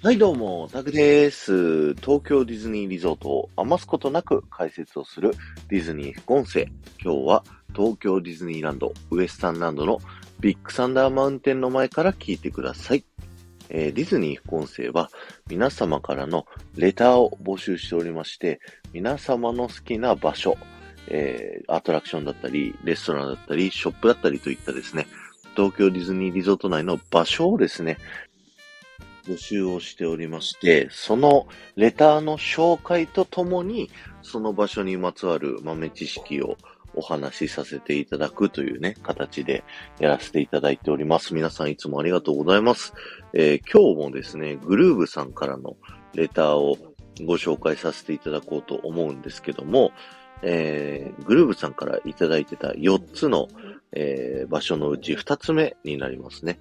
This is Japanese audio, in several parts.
はい、どうも、タクです。東京ディズニーリゾートを余すことなく解説をするディズニー副音声。今日は東京ディズニーランド、ウエスタンランドのビッグサンダーマウンテンの前から聞いてください。えーディズニー副音声は皆様からのレターを募集しておりまして、皆様の好きな場所、えーアトラクションだったり、レストランだったり、ショップだったりといったですね、東京ディズニーリゾート内の場所をですね、募集をしておりまして、そのレターの紹介とともに、その場所にまつわる豆知識をお話しさせていただくというね、形でやらせていただいております。皆さんいつもありがとうございます。えー今日もですね、グルーブさんからのレターをご紹介させていただこうと思うんですけども、えーグルーブさんからいただいてた4つの、えー場所のうち2つ目になりますね。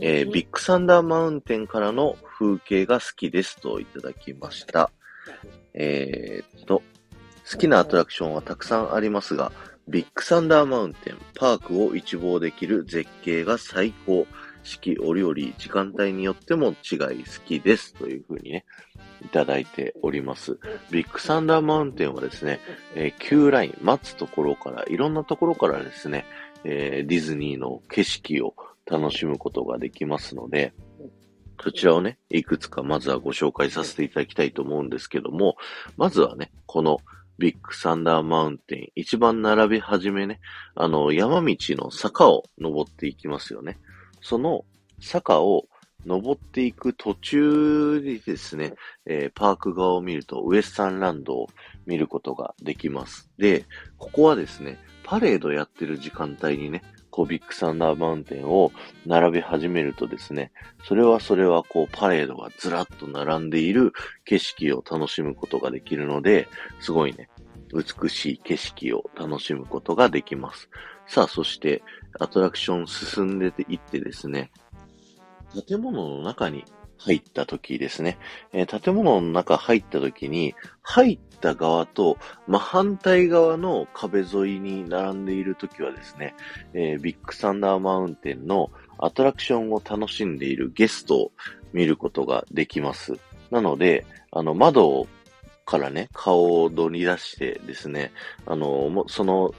えービッグサンダーマウンテンからの風景が好きですといただきました。えーっと、好きなアトラクションはたくさんありますが、ビッグサンダーマウンテン、パークを一望できる絶景が最高。四季折々、時間帯によっても違い好きです。というふうにね、いただいております。ビッグサンダーマウンテンはですね、えー、Q ライン、待つところから、いろんなところからですね、えーディズニーの景色を楽しむことができますので、そちらをね、いくつかまずはご紹介させていただきたいと思うんですけども、まずはね、このビッグサンダーマウンテン、一番並び始めね、あの、山道の坂を登っていきますよね。その坂を登っていく途中にですね、えーパーク側を見るとウエスタンランドを見ることができます。で、ここはですね、パレードやってる時間帯にね、こうビッグサンダーマウンテンを並べ始めるとですね、それはそれはこうパレードがずらっと並んでいる景色を楽しむことができるので、すごいね、美しい景色を楽しむことができます。さあ、そしてアトラクション進んでていってですね、建物の中に入った時ですね、えー建物の中入った時に、入った側と真反対側の壁沿いに並んでいる時はですね、えービッグサンダーマウンテンのアトラクションを楽しんでいるゲストを見ることができます。なので、あの、窓をからね、顔を取り出してですね、あの、その、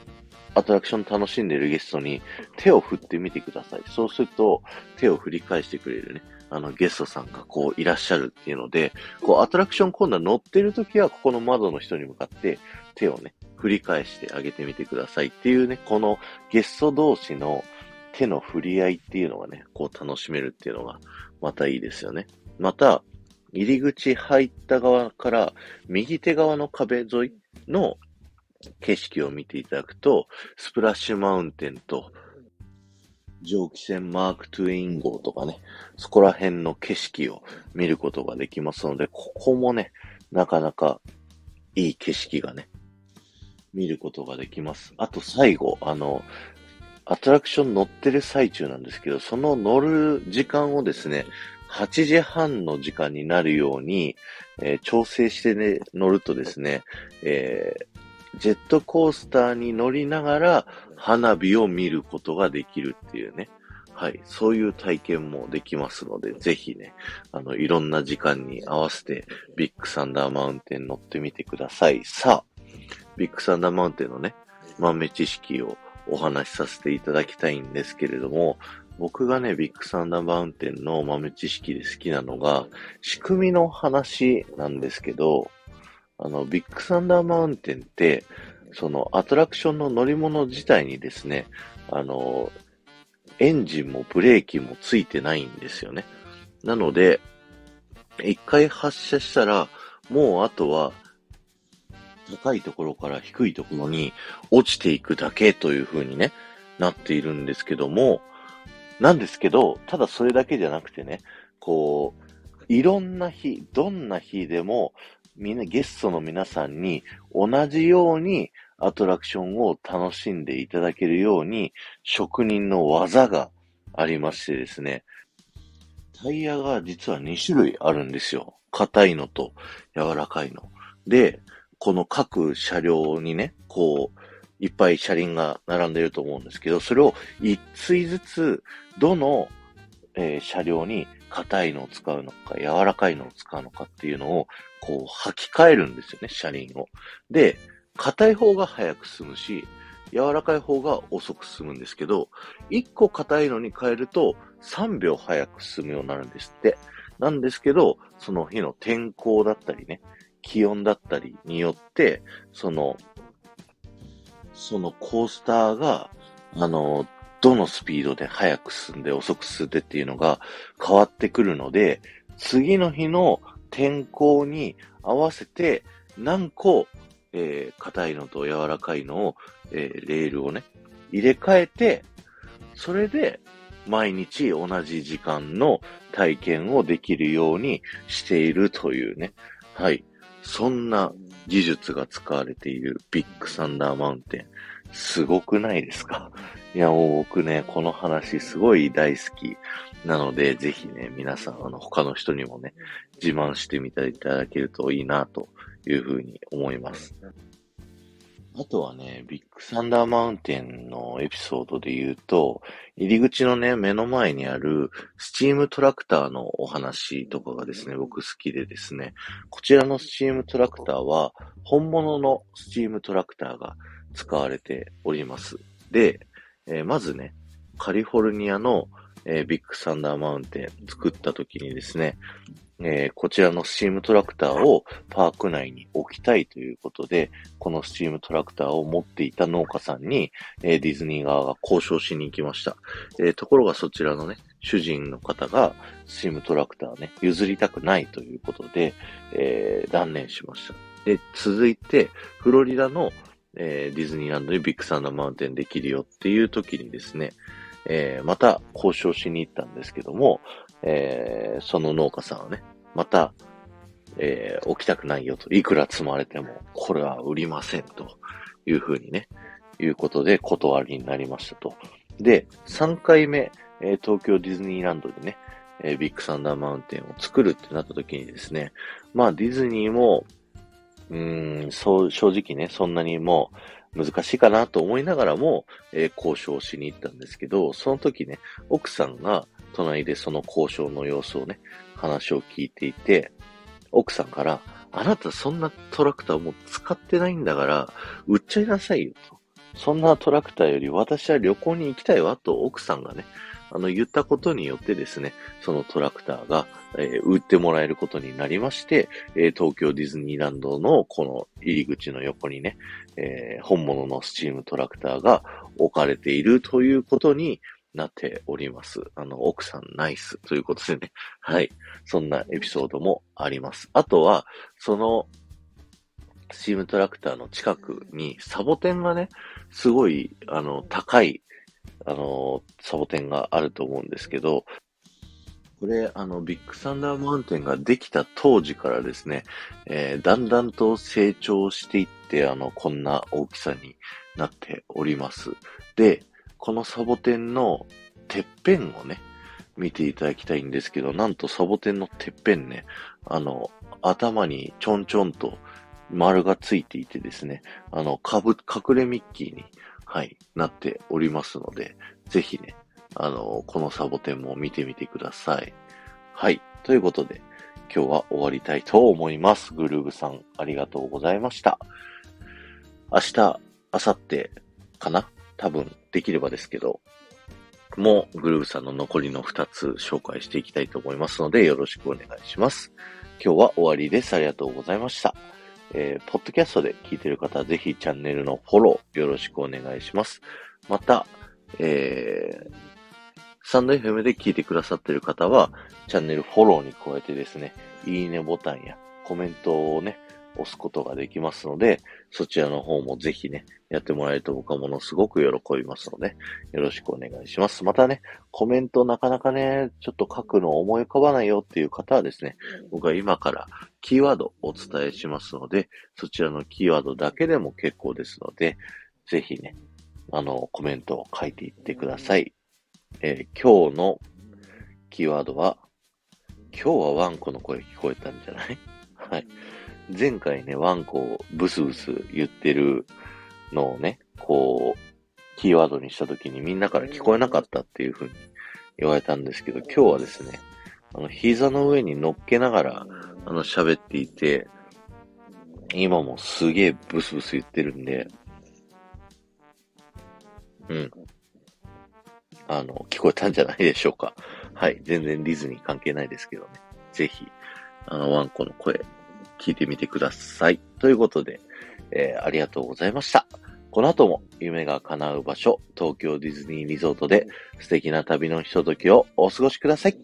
アトラクション楽しんでるゲストに手を振ってみてください。そうすると、手を振り返してくれるね、あの、ゲストさんがこういらっしゃるっていうので、こう、アトラクション今度は乗ってる時は、ここの窓の人に向かって手をね、振り返してあげてみてくださいっていうね、このゲスト同士の手の振り合いっていうのがね、こう楽しめるっていうのがまたいいですよね。また、入り口入った側から右手側の壁沿いの景色を見ていただくと、スプラッシュマウンテンと蒸気船マーク・トゥイン号とかね、そこら辺の景色を見ることができますので、ここもね、なかなかいい景色がね、見ることができます。あと最後、あの、アトラクション乗ってる最中なんですけど、その乗る時間をですね、8時半の時間になるように、えー調整してね、乗るとですね、えージェットコースターに乗りながら花火を見ることができるっていうね。はい。そういう体験もできますので、ぜひね、あの、いろんな時間に合わせてビッグサンダーマウンテン乗ってみてください。さあ、ビッグサンダーマウンテンのね、豆知識をお話しさせていただきたいんですけれども、僕がね、ビッグサンダーマウンテンの豆知識で好きなのが、仕組みの話なんですけど、あの、ビッグサンダーマウンテンって、そのアトラクションの乗り物自体にですね、あの、エンジンもブレーキもついてないんですよね。なので、一回発射したら、もうあとは、高いところから低いところに落ちていくだけという風にね、なっているんですけども、なんですけど、ただそれだけじゃなくてね、こう、いろんな日、どんな日でも、みんな、ゲストの皆さんに同じようにアトラクションを楽しんでいただけるように、職人の技がありましてですね、タイヤが実は2種類あるんですよ。硬いのと柔らかいの。で、この各車両にね、こう、いっぱい車輪が並んでいると思うんですけど、それを一対ずつ、どの、えー車両に硬いのを使うのか、柔らかいのを使うのかっていうのを、こう、履き替えるんですよね、車輪を。で、硬い方が早く進むし、柔らかい方が遅く進むんですけど、1個硬いのに変えると3秒早く進むようになるんですって。なんですけど、その日の天候だったりね、気温だったりによって、その、そのコースターが、あの、どのスピードで速く進んで遅く進んでっていうのが変わってくるので、次の日の天候に合わせて何個、えー、硬いのと柔らかいのを、えー、レールをね、入れ替えて、それで毎日同じ時間の体験をできるようにしているというね。はい。そんな技術が使われているビッグサンダーマウンテン。すごくないですか？いや、もう僕ね、この話すごい大好きなので、ぜひね、皆さん、あの、他の人にもね、自慢してみていただけるといいな、というふうに思います。あとはね、ビッグサンダーマウンテンのエピソードで言うと、入り口のね、目の前にあるスチームトラクターのお話とかがですね、僕好きでですね、こちらのスチームトラクターは、本物のスチームトラクターが使われております。で、えー、まずね、カリフォルニアの、えー、ビッグサンダーマウンテン作った時にですね、えー、こちらのスチームトラクターをパーク内に置きたいということで、このスチームトラクターを持っていた農家さんに、えー、ディズニー側が交渉しに行きました。えー、ところがそちらのね、主人の方がスチームトラクターね、譲りたくないということで、え断念しました。で、続いて、フロリダの、えディズニーランドにビッグサンダーマウンテンできるよっていう時にですね、えまた交渉しに行ったんですけども、えーその農家さんはね、また、えー、置きたくないよと。いくら積まれても、これは売りませんというふうにね、いうことで断りになりましたと。で、3回目、えー、東京ディズニーランドにね、えー、ビッグサンダーマウンテンを作るってなった時にですね、まあディズニーも、うーん、そう、正直ね、そんなにもう難しいかなと思いながらも、えー、交渉しに行ったんですけど、その時ね、奥さんが隣でその交渉の様子をね、話を聞いていて、奥さんから、あなたそんなトラクターもう使ってないんだから、売っちゃいなさいよと。そんなトラクターより私は旅行に行きたいわと奥さんがね、あの言ったことによってですね、そのトラクターが、えー、売ってもらえることになりまして、えー、東京ディズニーランドのこの入り口の横にね、えー、本物のスチームトラクターが置かれているということになっております。あの、奥さんナイスということでね。はい。そんなエピソードもあります。あとは、その、スチームトラクターの近くにサボテンがね、すごい、あの、高い、あの、サボテンがあると思うんですけど、これ、あの、ビッグサンダーマウンテンができた当時からですね、えー、だんだんと成長していって、あの、こんな大きさになっております。で、このサボテンのてっぺんをね、見ていただきたいんですけど、なんとサボテンのてっぺんね、あの、頭にちょんちょんと丸がついていてですね、あの、かぶ、隠れミッキーに、はい、なっておりますので、ぜひね、あの、このサボテンも見てみてください。はい。ということで、今日は終わりたいと思います。グルーブさん、ありがとうございました。明日、明後日かな？多分できればですけど、もうグルーブさんの残りの2つ紹介していきたいと思いますので、よろしくお願いします。今日は終わりです。ありがとうございました。えー、ポッドキャストで聞いている方はぜひチャンネルのフォローよろしくお願いします。また、えー、サンド FM で聞いてくださっている方は、チャンネルフォローに加えてですね、いいねボタンやコメントをね、押すことができますので、そちらの方もぜひね、やってもらえると僕はものすごく喜びますので、よろしくお願いします。またね、コメントなかなかね、ちょっと書くの思い浮かばないよっていう方はですね、僕は今からキーワードお伝えしますので、そちらのキーワードだけでも結構ですので、ぜひね、あの、コメントを書いていってください。えー、今日のキーワードは、今日はワンコの声聞こえたんじゃない？はい。前回ね、ワンコをブスブス言ってるのをね、こう、キーワードにしたときにみんなから聞こえなかったっていうふうに言われたんですけど、今日はですね、あの、膝の上に乗っけながら、あの、喋っていて、今もすげえブスブス言ってるんで、うん。あの、聞こえたんじゃないでしょうか。はい。全然ディズニー関係ないですけどね。ぜひ、あの、ワンコの声、聞いてみてください。ということで、えー、ありがとうございました。この後も夢が叶う場所、東京ディズニーリゾートで素敵な旅のひとときをお過ごしください。